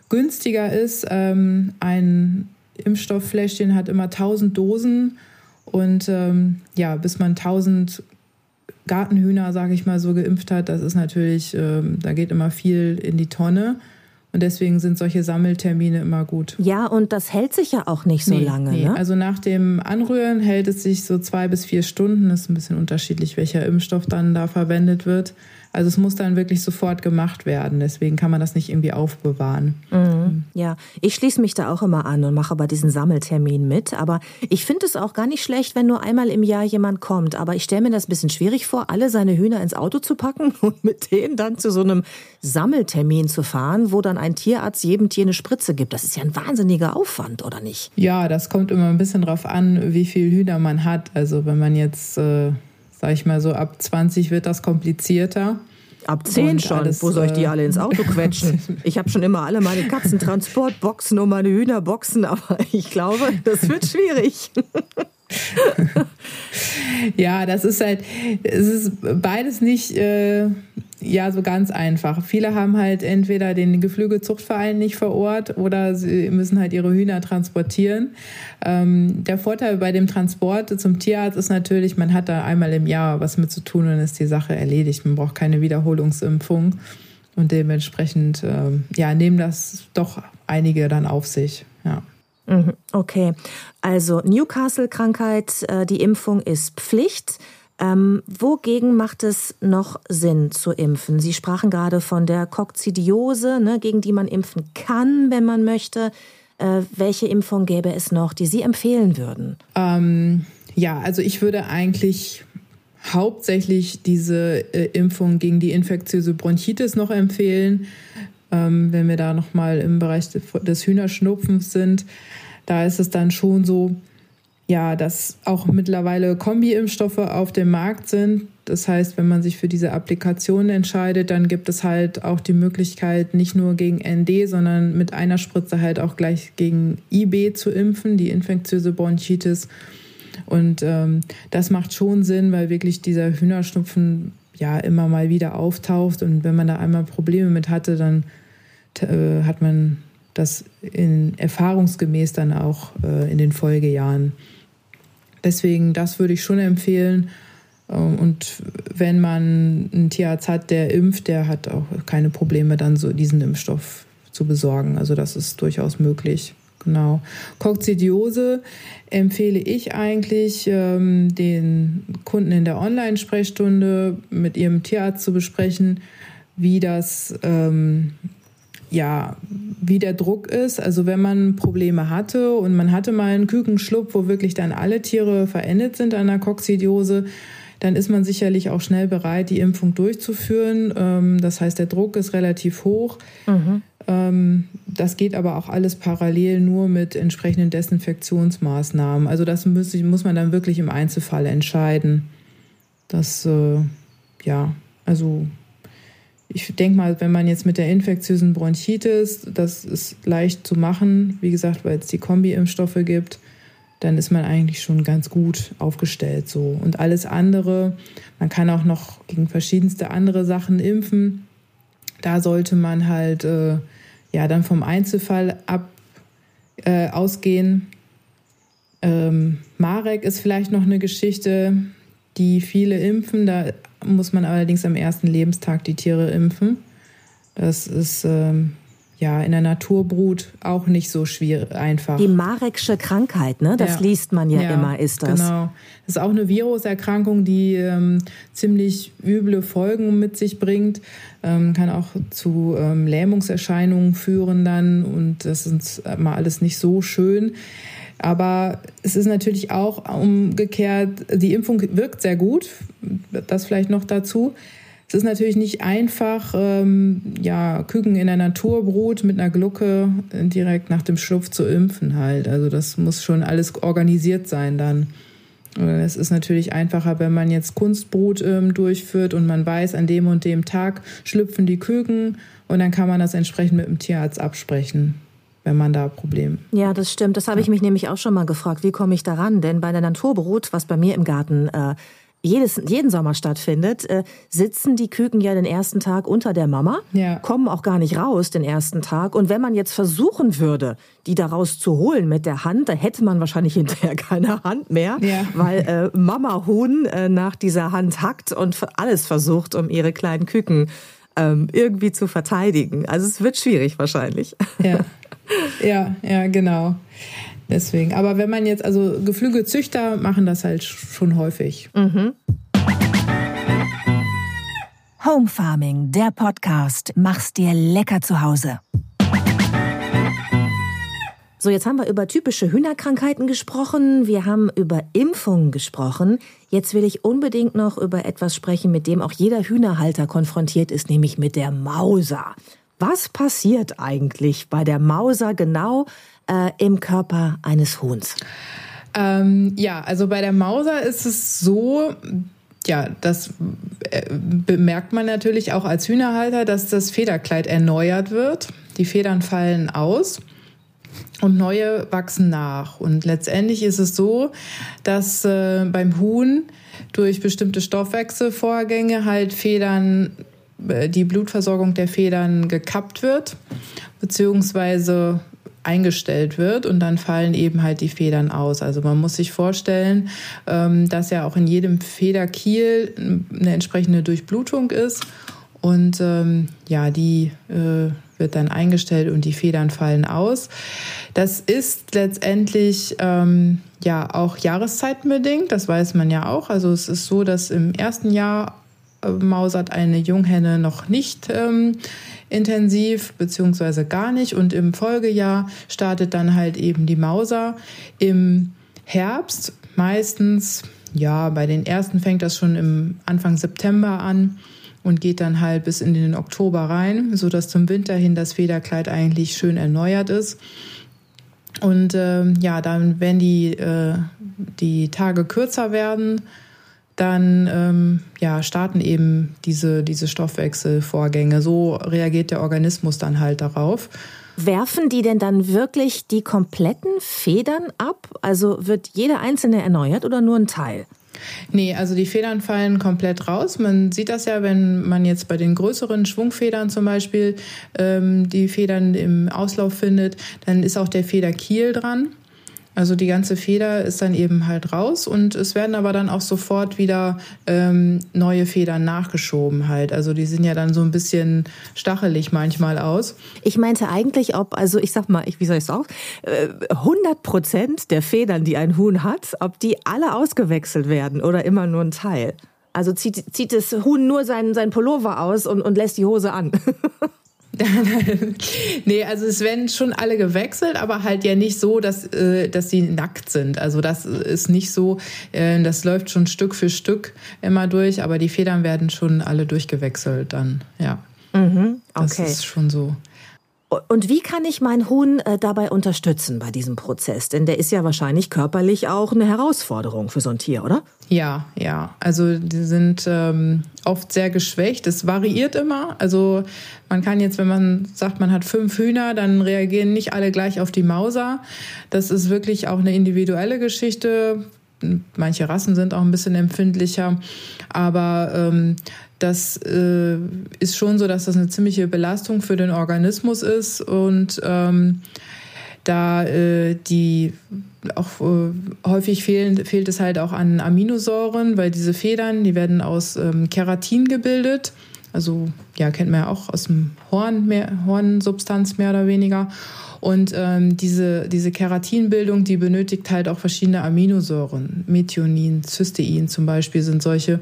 günstiger ist. Ähm, ein Impfstofffläschchen hat immer 1000 Dosen und ähm, ja, bis man 1000 Gartenhühner, sage ich mal, so geimpft hat, das ist natürlich, ähm, da geht immer viel in die Tonne. Und deswegen sind solche Sammeltermine immer gut. Ja, und das hält sich ja auch nicht so nee, lange. Nee. Ne? Also nach dem Anrühren hält es sich so zwei bis vier Stunden. Das ist ein bisschen unterschiedlich, welcher Impfstoff dann da verwendet wird. Also es muss dann wirklich sofort gemacht werden. Deswegen kann man das nicht irgendwie aufbewahren. Mhm. Ja, ich schließe mich da auch immer an und mache bei diesen Sammelterminen mit. Aber ich finde es auch gar nicht schlecht, wenn nur einmal im Jahr jemand kommt. Aber ich stelle mir das ein bisschen schwierig vor, alle seine Hühner ins Auto zu packen und mit denen dann zu so einem Sammeltermin zu fahren, wo dann ein Tierarzt jedem Tier eine Spritze gibt. Das ist ja ein wahnsinniger Aufwand, oder nicht? Ja, das kommt immer ein bisschen drauf an, wie viel Hühner man hat. Also wenn man jetzt äh sag ich mal so, ab 20 wird das komplizierter. Ab 10 schon. Alles, Wo soll ich die äh, alle ins Auto quetschen? Ich habe schon immer alle meine Katzentransportboxen und meine Hühnerboxen, aber ich glaube, das wird schwierig. ja, das ist halt, es ist beides nicht äh, ja so ganz einfach. Viele haben halt entweder den Geflügelzuchtverein nicht vor Ort oder sie müssen halt ihre Hühner transportieren. Ähm, der Vorteil bei dem Transport zum Tierarzt ist natürlich, man hat da einmal im Jahr was mit zu tun und ist die Sache erledigt. Man braucht keine Wiederholungsimpfung und dementsprechend äh, ja nehmen das doch einige dann auf sich. Ja. Mhm, okay, also Newcastle-Krankheit, äh, die Impfung ist Pflicht. Ähm, wogegen macht es noch Sinn zu impfen? Sie sprachen gerade von der Kokzidiose, ne, gegen die man impfen kann, wenn man möchte. Äh, welche Impfung gäbe es noch, die Sie empfehlen würden? Ähm, ja, also ich würde eigentlich hauptsächlich diese äh, Impfung gegen die infektiöse Bronchitis noch empfehlen. Ähm, wenn wir da nochmal im Bereich des Hühnerschnupfens sind, da ist es dann schon so, ja, dass auch mittlerweile Kombi-Impfstoffe auf dem Markt sind. Das heißt, wenn man sich für diese Applikation entscheidet, dann gibt es halt auch die Möglichkeit, nicht nur gegen ND, sondern mit einer Spritze halt auch gleich gegen IB zu impfen, die infektiöse Bronchitis. Und ähm, das macht schon Sinn, weil wirklich dieser Hühnerschnupfen ja immer mal wieder auftaucht. Und wenn man da einmal Probleme mit hatte, dann äh, hat man das in, erfahrungsgemäß dann auch äh, in den Folgejahren. Deswegen, das würde ich schon empfehlen. Ähm, und wenn man einen Tierarzt hat, der impft, der hat auch keine Probleme, dann so diesen Impfstoff zu besorgen. Also das ist durchaus möglich. Genau. Kokzidiose empfehle ich eigentlich, ähm, den Kunden in der Online-Sprechstunde mit ihrem Tierarzt zu besprechen, wie das ähm, ja, wie der Druck ist. Also wenn man Probleme hatte und man hatte mal einen Kükenschlupp, wo wirklich dann alle Tiere verendet sind an der Kokzidiose, dann ist man sicherlich auch schnell bereit, die Impfung durchzuführen. Ähm, das heißt, der Druck ist relativ hoch. Mhm. Ähm, das geht aber auch alles parallel nur mit entsprechenden Desinfektionsmaßnahmen. Also das muss, muss man dann wirklich im Einzelfall entscheiden. Das, äh, ja, also ich denke mal, wenn man jetzt mit der infektiösen Bronchitis, das ist leicht zu machen, wie gesagt, weil es die Kombi-Impfstoffe gibt, dann ist man eigentlich schon ganz gut aufgestellt so. Und alles andere, man kann auch noch gegen verschiedenste andere Sachen impfen. Da sollte man halt äh, ja dann vom Einzelfall ab äh, ausgehen. Ähm, Marek ist vielleicht noch eine Geschichte, die viele impfen. Da muss man allerdings am ersten Lebenstag die Tiere impfen. Das ist ähm, ja in der Naturbrut auch nicht so schwierig einfach. Die Mareksche Krankheit, ne? Das ja. liest man ja, ja, immer, ist das. Genau. Das ist auch eine Viruserkrankung, die ähm, ziemlich üble Folgen mit sich bringt. Ähm, kann auch zu ähm, Lähmungserscheinungen führen dann und das ist mal alles nicht so schön. Aber es ist natürlich auch umgekehrt, die Impfung wirkt sehr gut, das vielleicht noch dazu. Es ist natürlich nicht einfach, ähm, ja, Küken in der Naturbrut mit einer Glucke direkt nach dem Schlupf zu impfen halt. Also das muss schon alles organisiert sein dann. Es ist natürlich einfacher, wenn man jetzt Kunstbrut ähm, durchführt und man weiß, an dem und dem Tag schlüpfen die Küken und dann kann man das entsprechend mit dem Tierarzt absprechen wenn man da Probleme. Ja, das stimmt. Das habe ich mich nämlich auch schon mal gefragt. Wie komme ich daran? Denn bei der Naturbrut, was bei mir im Garten äh, jedes, jeden Sommer stattfindet, äh, sitzen die Küken ja den ersten Tag unter der Mama, ja. kommen auch gar nicht raus den ersten Tag. Und wenn man jetzt versuchen würde, die da rauszuholen mit der Hand, da hätte man wahrscheinlich hinterher keine Hand mehr, ja. weil äh, Mama Huhn äh, nach dieser Hand hackt und alles versucht, um ihre kleinen Küken ähm, irgendwie zu verteidigen. Also es wird schwierig wahrscheinlich. Ja, ja, ja genau. Deswegen. Aber wenn man jetzt, also Geflügelzüchter machen das halt schon häufig. Mhm. Home Farming, der Podcast. Mach's dir lecker zu Hause. So, jetzt haben wir über typische Hühnerkrankheiten gesprochen, wir haben über Impfungen gesprochen. Jetzt will ich unbedingt noch über etwas sprechen, mit dem auch jeder Hühnerhalter konfrontiert ist, nämlich mit der Mauser. Was passiert eigentlich bei der Mauser genau äh, im Körper eines Huhns? Ähm, ja, also bei der Mauser ist es so, ja, das äh, bemerkt man natürlich auch als Hühnerhalter, dass das Federkleid erneuert wird. Die Federn fallen aus und neue wachsen nach. Und letztendlich ist es so, dass äh, beim Huhn durch bestimmte Stoffwechselvorgänge halt Federn, äh, die Blutversorgung der Federn gekappt wird, beziehungsweise eingestellt wird und dann fallen eben halt die Federn aus. Also man muss sich vorstellen, ähm, dass ja auch in jedem Federkiel eine entsprechende Durchblutung ist und ähm, ja, die äh, wird dann eingestellt und die Federn fallen aus. Das ist letztendlich ähm, ja auch jahreszeitenbedingt, das weiß man ja auch. Also es ist so, dass im ersten Jahr mausert eine Junghenne noch nicht ähm, intensiv beziehungsweise gar nicht. Und im Folgejahr startet dann halt eben die Mauser. Im Herbst meistens, ja, bei den ersten fängt das schon im Anfang September an und geht dann halt bis in den Oktober rein, sodass zum Winter hin das Federkleid eigentlich schön erneuert ist. Und äh, ja, dann, wenn die, äh, die Tage kürzer werden, dann ähm, ja, starten eben diese, diese Stoffwechselvorgänge. So reagiert der Organismus dann halt darauf. Werfen die denn dann wirklich die kompletten Federn ab? Also wird jede einzelne erneuert oder nur ein Teil? Nee, also die Federn fallen komplett raus. Man sieht das ja, wenn man jetzt bei den größeren Schwungfedern zum Beispiel ähm, die Federn im Auslauf findet, dann ist auch der Federkiel dran. Also die ganze Feder ist dann eben halt raus und es werden aber dann auch sofort wieder ähm, neue Federn nachgeschoben halt. Also die sind ja dann so ein bisschen stachelig manchmal aus. Ich meinte eigentlich, ob, also ich sag mal, ich, wie soll ich es auch, 100 Prozent der Federn, die ein Huhn hat, ob die alle ausgewechselt werden oder immer nur ein Teil. Also zieht, zieht das Huhn nur seinen, seinen Pullover aus und, und lässt die Hose an. nee, also es werden schon alle gewechselt, aber halt ja nicht so, dass, äh, dass sie nackt sind. Also das ist nicht so, äh, das läuft schon Stück für Stück immer durch, aber die Federn werden schon alle durchgewechselt dann, ja. Mhm, okay. Das ist schon so. Und wie kann ich mein Huhn äh, dabei unterstützen bei diesem Prozess? Denn der ist ja wahrscheinlich körperlich auch eine Herausforderung für so ein Tier, oder? Ja, ja. Also die sind ähm, oft sehr geschwächt. Es variiert immer. Also man kann jetzt, wenn man sagt, man hat fünf Hühner, dann reagieren nicht alle gleich auf die Mauser. Das ist wirklich auch eine individuelle Geschichte. Manche Rassen sind auch ein bisschen empfindlicher. Aber ähm, das äh, ist schon so, dass das eine ziemliche Belastung für den Organismus ist und ähm, da äh, die auch äh, häufig fehlen, fehlt es halt auch an Aminosäuren, weil diese Federn, die werden aus ähm, Keratin gebildet. Also ja, kennt man ja auch aus dem Horn, mehr, Hornsubstanz mehr oder weniger. Und ähm, diese, diese Keratinbildung, die benötigt halt auch verschiedene Aminosäuren. Methionin, Cystein zum Beispiel sind solche,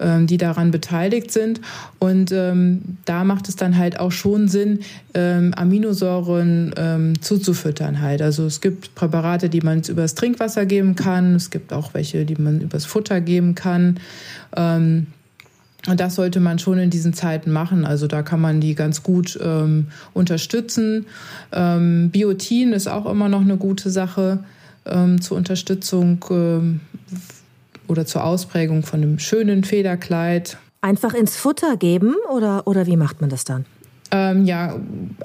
ähm, die daran beteiligt sind. Und ähm, da macht es dann halt auch schon Sinn, ähm, Aminosäuren ähm, zuzufüttern halt. Also es gibt Präparate, die man übers Trinkwasser geben kann. Es gibt auch welche, die man übers Futter geben kann. Ähm, und das sollte man schon in diesen Zeiten machen. Also da kann man die ganz gut ähm, unterstützen. Ähm, Biotin ist auch immer noch eine gute Sache ähm, zur Unterstützung ähm, oder zur Ausprägung von einem schönen Federkleid. Einfach ins Futter geben oder, oder wie macht man das dann? Ähm, ja,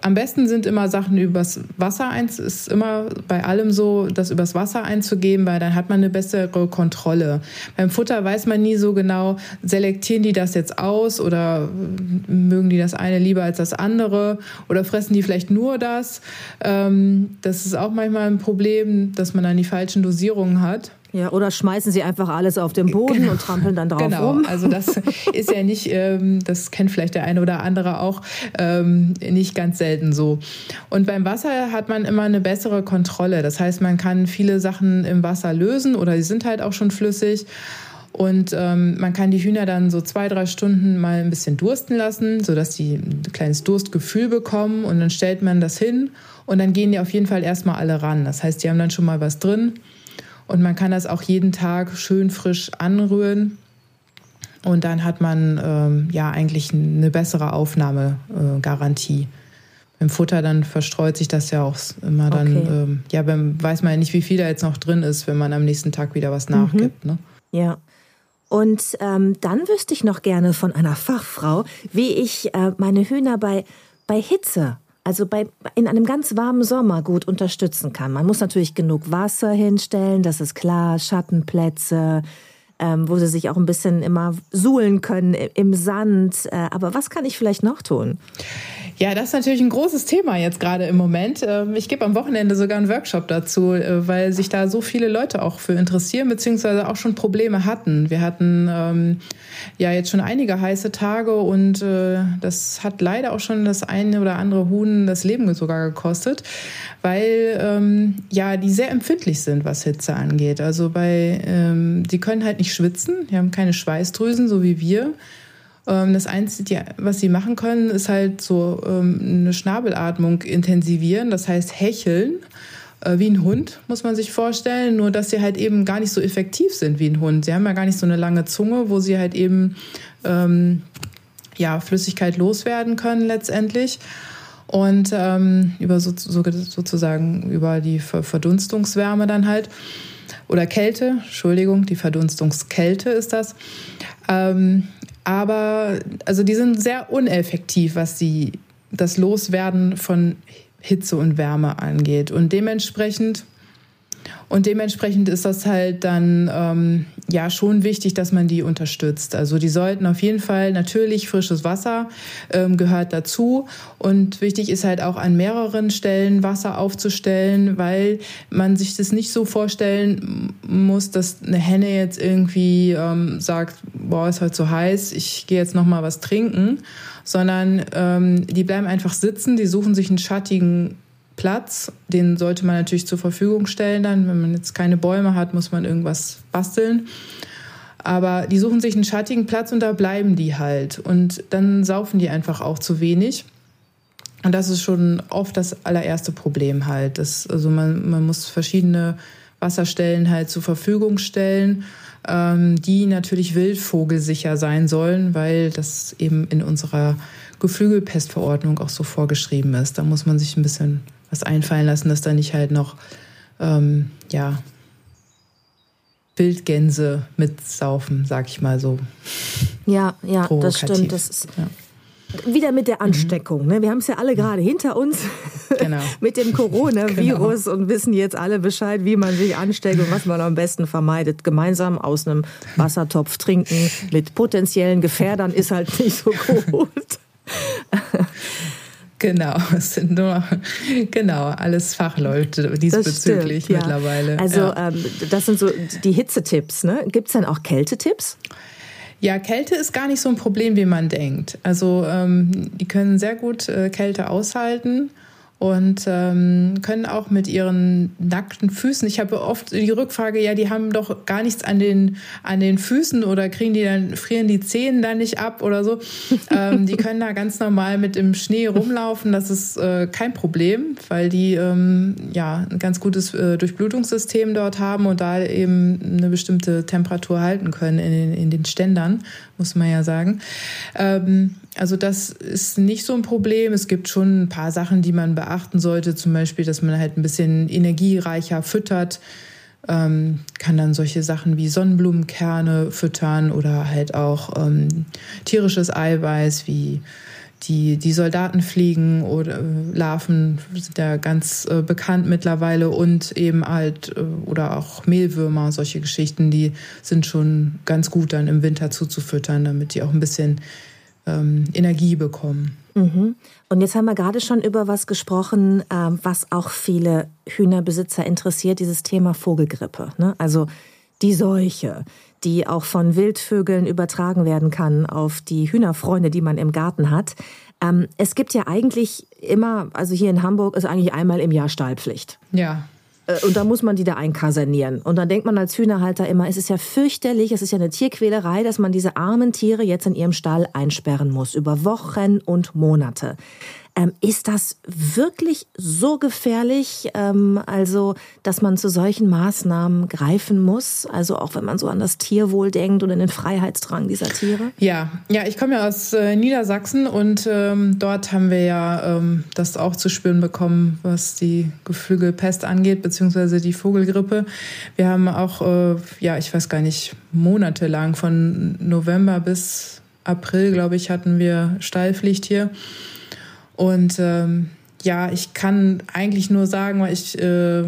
am besten sind immer Sachen übers Wasser eins. Ist immer bei allem so, das übers Wasser einzugeben, weil dann hat man eine bessere Kontrolle. Beim Futter weiß man nie so genau, selektieren die das jetzt aus oder mögen die das eine lieber als das andere oder fressen die vielleicht nur das. Ähm, das ist auch manchmal ein Problem, dass man dann die falschen Dosierungen hat. Ja, oder schmeißen sie einfach alles auf den Boden genau. und trampeln dann drauf genau. rum. Also das ist ja nicht, ähm, das kennt vielleicht der eine oder andere auch, ähm, nicht ganz selten so. Und beim Wasser hat man immer eine bessere Kontrolle. Das heißt, man kann viele Sachen im Wasser lösen oder sie sind halt auch schon flüssig. Und ähm, man kann die Hühner dann so zwei, drei Stunden mal ein bisschen dursten lassen, sodass die ein kleines Durstgefühl bekommen. Und dann stellt man das hin und dann gehen die auf jeden Fall erstmal alle ran. Das heißt, die haben dann schon mal was drin. Und man kann das auch jeden Tag schön frisch anrühren. Und dann hat man ähm, ja eigentlich eine bessere Aufnahmegarantie. Äh, Beim Futter dann verstreut sich das ja auch immer dann. Okay. Ähm, ja, beim, weiß man ja nicht, wie viel da jetzt noch drin ist, wenn man am nächsten Tag wieder was nachgibt. Mhm. Ne? Ja. Und ähm, dann wüsste ich noch gerne von einer Fachfrau, wie ich äh, meine Hühner bei, bei Hitze also bei, in einem ganz warmen Sommer gut unterstützen kann. Man muss natürlich genug Wasser hinstellen, das ist klar, Schattenplätze, ähm, wo sie sich auch ein bisschen immer suhlen können im Sand. Äh, aber was kann ich vielleicht noch tun? Ja, das ist natürlich ein großes Thema jetzt gerade im Moment. Ähm, ich gebe am Wochenende sogar einen Workshop dazu, äh, weil sich da so viele Leute auch für interessieren, beziehungsweise auch schon Probleme hatten. Wir hatten ähm, ja jetzt schon einige heiße Tage und äh, das hat leider auch schon das eine oder andere Huhn das Leben sogar gekostet, weil ähm, ja die sehr empfindlich sind, was Hitze angeht. Also bei, ähm, die können halt nicht schwitzen, die haben keine Schweißdrüsen, so wie wir. Ähm, das Einzige, was sie machen können, ist halt so ähm, eine Schnabelatmung intensivieren, das heißt hecheln äh, wie ein Hund, muss man sich vorstellen, nur dass sie halt eben gar nicht so effektiv sind wie ein Hund. Sie haben ja gar nicht so eine lange Zunge, wo sie halt eben ähm, ja, Flüssigkeit loswerden können letztendlich. Und ähm, über so, so, sozusagen über die Verdunstungswärme dann halt. Oder Kälte, Entschuldigung, die Verdunstungskälte ist das. Ähm, aber also die sind sehr uneffektiv, was die, das Loswerden von Hitze und Wärme angeht. Und dementsprechend und dementsprechend ist das halt dann ähm, ja schon wichtig, dass man die unterstützt. Also die sollten auf jeden Fall natürlich frisches Wasser ähm, gehört dazu. Und wichtig ist halt auch an mehreren Stellen Wasser aufzustellen, weil man sich das nicht so vorstellen muss, dass eine Henne jetzt irgendwie ähm, sagt, boah, ist halt so heiß, ich gehe jetzt noch mal was trinken, sondern ähm, die bleiben einfach sitzen, die suchen sich einen schattigen Platz. Den sollte man natürlich zur Verfügung stellen dann. Wenn man jetzt keine Bäume hat, muss man irgendwas basteln. Aber die suchen sich einen schattigen Platz und da bleiben die halt. Und dann saufen die einfach auch zu wenig. Und das ist schon oft das allererste Problem halt. Das, also man, man muss verschiedene Wasserstellen halt zur Verfügung stellen, ähm, die natürlich wildvogelsicher sein sollen, weil das eben in unserer Geflügelpestverordnung auch so vorgeschrieben ist. Da muss man sich ein bisschen was einfallen lassen, dass da nicht halt noch ähm, ja, Wildgänse mitsaufen, sag ich mal so. Ja, ja, das stimmt. Das ist ja. wieder mit der Ansteckung. Ne? Wir haben es ja alle gerade hinter uns genau. mit dem Coronavirus genau. und wissen jetzt alle Bescheid, wie man sich ansteckt und was man am besten vermeidet. Gemeinsam aus einem Wassertopf trinken mit potenziellen Gefährdern ist halt nicht so gut. Genau, es sind nur genau alles Fachleute diesbezüglich stimmt, mittlerweile. Ja. Also ja. ähm, das sind so die Hitzetipps. Ne? Gibt es denn auch Kältetipps? Ja, Kälte ist gar nicht so ein Problem, wie man denkt. Also ähm, die können sehr gut äh, Kälte aushalten und ähm, können auch mit ihren nackten Füßen. Ich habe oft die Rückfrage, ja, die haben doch gar nichts an den an den Füßen oder kriegen die dann frieren die Zehen da nicht ab oder so. ähm, die können da ganz normal mit im Schnee rumlaufen. Das ist äh, kein Problem, weil die ähm, ja ein ganz gutes äh, Durchblutungssystem dort haben und da eben eine bestimmte Temperatur halten können in den, in den Ständern, muss man ja sagen. Ähm, also das ist nicht so ein Problem. Es gibt schon ein paar Sachen, die man beachten sollte. Zum Beispiel, dass man halt ein bisschen energiereicher füttert. Ähm, kann dann solche Sachen wie Sonnenblumenkerne füttern oder halt auch ähm, tierisches Eiweiß wie die, die Soldatenfliegen oder äh, Larven sind ja ganz äh, bekannt mittlerweile und eben halt äh, oder auch Mehlwürmer, solche Geschichten, die sind schon ganz gut dann im Winter zuzufüttern, damit die auch ein bisschen ähm, Energie bekommen. Mhm. Und jetzt haben wir gerade schon über was gesprochen, ähm, was auch viele Hühnerbesitzer interessiert, dieses Thema Vogelgrippe. Ne? Also die Seuche, die auch von Wildvögeln übertragen werden kann auf die Hühnerfreunde, die man im Garten hat. Ähm, es gibt ja eigentlich immer, also hier in Hamburg ist eigentlich einmal im Jahr Stallpflicht. Ja. Äh, und da muss man die da einkasernieren. Und dann denkt man als Hühnerhalter immer, es ist ja fürchterlich, es ist ja eine Tierquälerei, dass man diese armen Tiere jetzt in ihrem Stall einsperren muss, über Wochen und Monate. Ähm, ist das wirklich so gefährlich, ähm, also dass man zu solchen Maßnahmen greifen muss? Also auch wenn man so an das Tierwohl denkt und an den Freiheitsdrang dieser Tiere? Ja, ja, ich komme ja aus äh, Niedersachsen und ähm, dort haben wir ja ähm, das auch zu spüren bekommen, was die Geflügelpest angeht, beziehungsweise die Vogelgrippe. Wir haben auch, äh, ja, ich weiß gar nicht, monatelang von November bis April, glaube ich, hatten wir Stallpflicht hier. Und ähm, ja, ich kann eigentlich nur sagen, weil ich äh,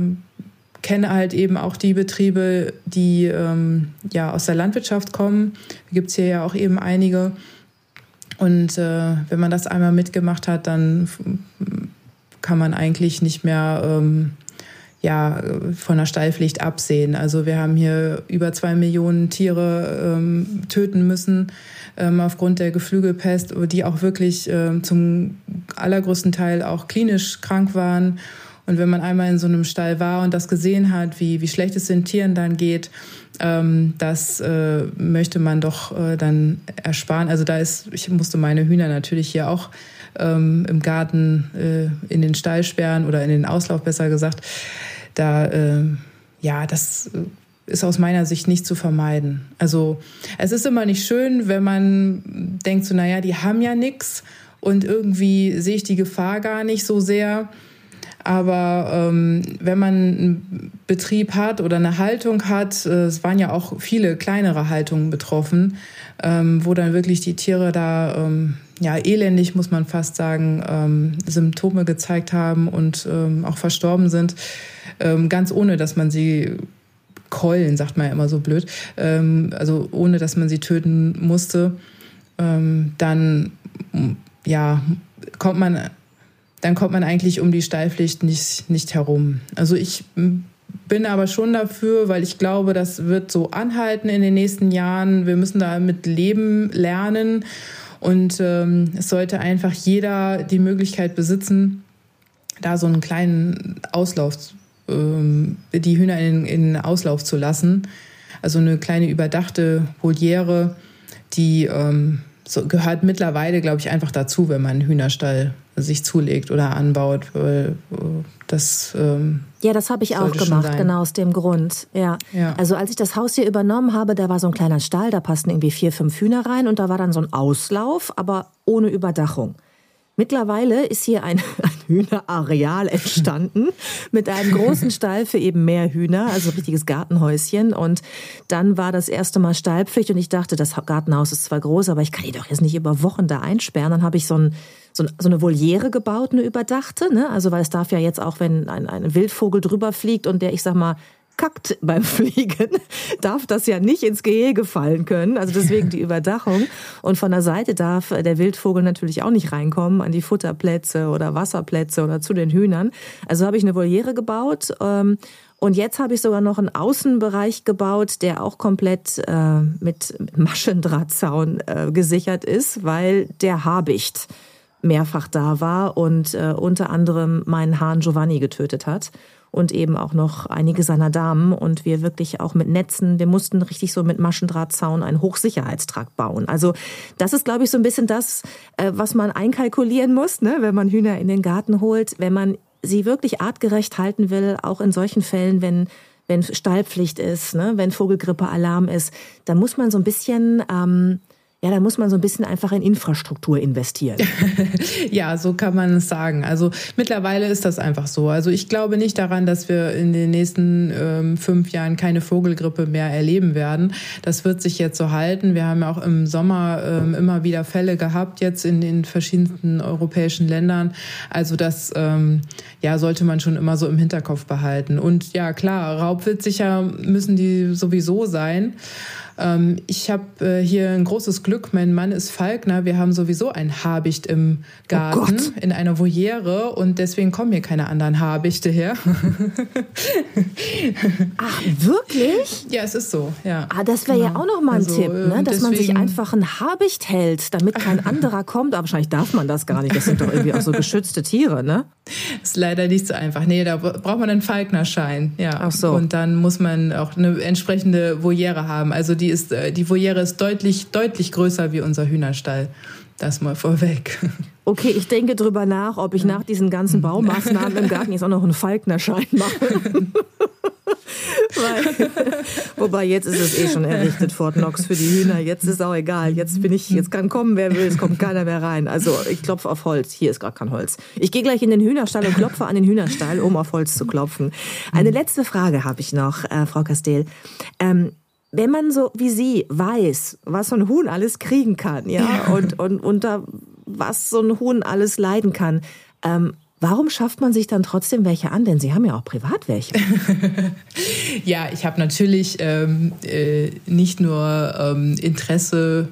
kenne halt eben auch die Betriebe, die ähm, ja aus der Landwirtschaft kommen. Gibt es hier ja auch eben einige. Und äh, wenn man das einmal mitgemacht hat, dann kann man eigentlich nicht mehr ähm, ja, von der Stallpflicht absehen. Also wir haben hier über zwei Millionen Tiere ähm, töten müssen ähm, aufgrund der Geflügelpest, die auch wirklich ähm, zum allergrößten Teil auch klinisch krank waren. Und wenn man einmal in so einem Stall war und das gesehen hat, wie, wie schlecht es den Tieren dann geht, ähm, das äh, möchte man doch äh, dann ersparen. Also da ist, ich musste meine Hühner natürlich hier auch ähm, im Garten äh, in den Stall sperren oder in den Auslauf besser gesagt. Da, äh, ja, das ist aus meiner Sicht nicht zu vermeiden. Also es ist immer nicht schön, wenn man denkt so, naja, die haben ja nichts und irgendwie sehe ich die Gefahr gar nicht so sehr. Aber ähm, wenn man einen Betrieb hat oder eine Haltung hat, äh, es waren ja auch viele kleinere Haltungen betroffen, ähm, wo dann wirklich die Tiere da ähm, ja elendig, muss man fast sagen, ähm, Symptome gezeigt haben und ähm, auch verstorben sind, ähm, ganz ohne, dass man sie Keulen, sagt man ja immer so blöd, ähm, also ohne dass man sie töten musste, ähm, dann ja, kommt man, dann kommt man eigentlich um die Stallpflicht nicht, nicht herum. Also ich bin aber schon dafür, weil ich glaube, das wird so anhalten in den nächsten Jahren. Wir müssen damit leben lernen und ähm, es sollte einfach jeder die Möglichkeit besitzen, da so einen kleinen Auslauf ähm, die Hühner in, in Auslauf zu lassen. Also eine kleine überdachte Voliere, die ähm, so gehört mittlerweile, glaube ich, einfach dazu, wenn man einen Hühnerstall sich zulegt oder anbaut. Weil äh, das ähm, ja, das habe ich auch gemacht, genau aus dem Grund. Ja. ja. Also als ich das Haus hier übernommen habe, da war so ein kleiner Stall, da passten irgendwie vier, fünf Hühner rein und da war dann so ein Auslauf, aber ohne Überdachung. Mittlerweile ist hier ein, ein Hühnerareal entstanden mit einem großen Stall für eben mehr Hühner, also richtiges Gartenhäuschen. Und dann war das erste Mal Stallpflicht und ich dachte, das Gartenhaus ist zwar groß, aber ich kann die doch jetzt nicht über Wochen da einsperren. Dann habe ich so, ein, so, eine Voliere gebaut, eine überdachte. Ne? Also weil es darf ja jetzt auch, wenn ein, ein Wildvogel drüber fliegt und der, ich sag mal, kackt beim Fliegen, darf das ja nicht ins Gehege fallen können. Also deswegen die Überdachung. Und von der Seite darf der Wildvogel natürlich auch nicht reinkommen an die Futterplätze oder Wasserplätze oder zu den Hühnern. Also habe ich eine Voliere gebaut. Ähm, und jetzt habe ich sogar noch einen Außenbereich gebaut, der auch komplett äh, mit Maschendrahtzaun äh, gesichert ist, weil der Habicht mehrfach da war und äh, unter anderem meinen Hahn Giovanni getötet hat und eben auch noch einige seiner Damen und wir wirklich auch mit Netzen, wir mussten richtig so mit Maschendrahtzaun einen Hochsicherheitstrakt bauen. Also das ist, glaube ich, so ein bisschen das, äh, was man einkalkulieren muss, ne, wenn man Hühner in den Garten holt, wenn man sie wirklich artgerecht halten will, auch in solchen Fällen, wenn wenn Stallpflicht ist, ne, wenn Vogelgrippe Alarm ist, dann muss man so ein bisschen ähm, ja, da muss man so ein bisschen einfach in Infrastruktur investieren. ja, so kann man es sagen. Also mittlerweile ist das einfach so. Also ich glaube nicht daran, dass wir in den nächsten ähm, fünf Jahren keine Vogelgrippe mehr erleben werden. Das wird sich jetzt so halten. Wir haben ja auch im Sommer ähm, immer wieder Fälle gehabt, jetzt in den verschiedensten europäischen Ländern. Also das ähm, ja, sollte man schon immer so im Hinterkopf behalten. Und ja, klar, raubwildsicher müssen die sowieso sein. Ähm, ich habe äh, hier ein großes Glück. Mein Mann ist Falkner. Wir haben sowieso ein Habicht im Garten oh in einer Voliere und deswegen kommen hier keine anderen Habichte her. Ach, wirklich? Ja, es ist so. Ja. Ah, das wäre ja genau. auch noch mal ein also, Tipp, ne? Ähm, dass deswegen... man sich einfach ein Habicht hält, damit kein anderer kommt. Aber wahrscheinlich darf man das gar nicht. Das sind doch irgendwie auch so geschützte Tiere, ne? Ist leider nicht so einfach. Nee, da braucht man einen Falknerschein. Ja. Ach so. Und dann muss man auch eine entsprechende Voliere haben. Also die ist, äh, die Voliere ist deutlich, deutlich größer wie unser Hühnerstall. Das mal vorweg. Okay, ich denke drüber nach, ob ich nach diesen ganzen Baumaßnahmen im Garten jetzt auch noch einen Falknerschein mache. Weil, wobei jetzt ist es eh schon errichtet, Fort Knox für die Hühner. Jetzt ist auch egal. Jetzt bin ich, jetzt kann kommen, wer will. Es kommt keiner mehr rein. Also ich klopfe auf Holz. Hier ist gar kein Holz. Ich gehe gleich in den Hühnerstall und klopfe an den Hühnerstall, um auf Holz zu klopfen. Eine letzte Frage habe ich noch, äh, Frau Castell. Ähm, wenn man so wie Sie weiß, was so ein Huhn alles kriegen kann, ja, ja. und, und unter was so ein Huhn alles leiden kann, ähm, Warum schafft man sich dann trotzdem welche an? Denn Sie haben ja auch privat welche. ja, ich habe natürlich ähm, äh, nicht nur ähm, Interesse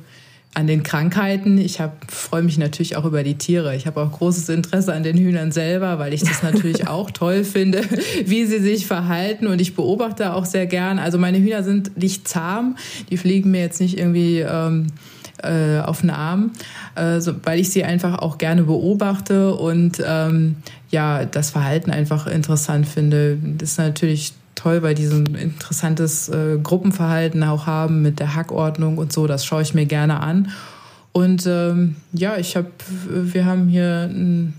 an den Krankheiten. Ich freue mich natürlich auch über die Tiere. Ich habe auch großes Interesse an den Hühnern selber, weil ich das natürlich auch toll finde, wie sie sich verhalten. Und ich beobachte auch sehr gern. Also meine Hühner sind nicht zahm. Die fliegen mir jetzt nicht irgendwie ähm, äh, auf den Arm, äh, so, weil ich sie einfach auch gerne beobachte und ähm, ja, das Verhalten einfach interessant finde. Das ist natürlich toll, weil die so ein interessantes äh, Gruppenverhalten auch haben mit der Hackordnung und so. Das schaue ich mir gerne an. Und ähm, ja, ich habe, wir haben hier ein,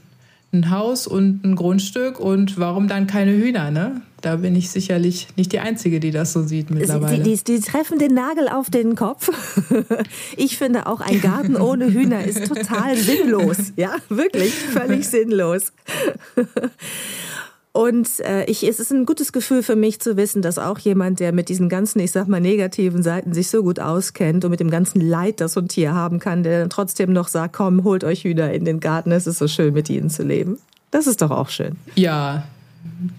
ein, Haus und ein Grundstück und warum dann keine Hühner, ne? Da bin ich sicherlich nicht die Einzige, die das so sieht mittlerweile. Die, die, die treffen den Nagel auf den Kopf. Ich finde auch ein Garten ohne Hühner ist total sinnlos. Ja, wirklich völlig sinnlos. Und äh, ich, es ist ein gutes Gefühl für mich zu wissen, dass auch jemand, der mit diesen ganzen, ich sag mal, negativen Seiten sich so gut auskennt und mit dem ganzen Leid, das so ein Tier haben kann, der dann trotzdem noch sagt, komm, holt euch Hühner in den Garten, es ist so schön, mit ihnen zu leben. Das ist doch auch schön. Ja,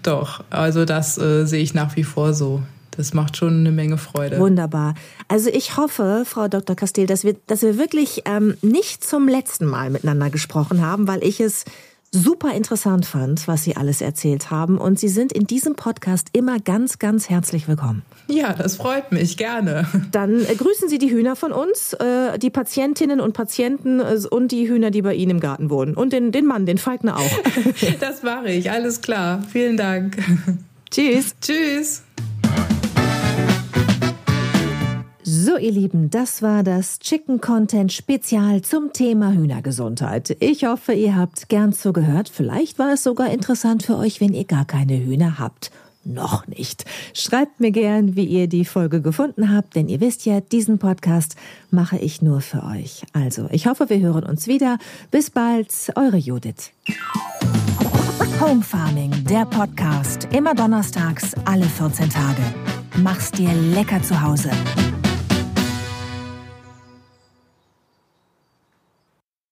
doch. Also das äh, sehe ich nach wie vor so. Das macht schon eine Menge Freude. Wunderbar. Also ich hoffe, Frau Dr. Castell, dass wir, dass wir wirklich ähm, nicht zum letzten Mal miteinander gesprochen haben, weil ich es super interessant fand, was Sie alles erzählt haben. Und Sie sind in diesem Podcast immer ganz, ganz herzlich willkommen. Ja, das freut mich, gerne. Dann äh, grüßen Sie die Hühner von uns, äh, die Patientinnen und Patienten äh, und die Hühner, die bei Ihnen im Garten wohnen. Und den, den Mann, den Falkner auch. das mache ich, alles klar. Vielen Dank. Tschüss. Tschüss. So, ihr Lieben, das war das Chicken Content Spezial zum Thema Hühnergesundheit. Ich hoffe, ihr habt gern zugehört. Vielleicht war es sogar interessant für euch, wenn ihr gar keine Hühner habt. Noch nicht. Schreibt mir gern, wie ihr die Folge gefunden habt, denn ihr wisst ja, diesen Podcast mache ich nur für euch. Also, ich hoffe, wir hören uns wieder. Bis bald, eure Judith. Home Farming, der Podcast. Immer donnerstags, alle 14 Tage. Mach's dir lecker zu Hause.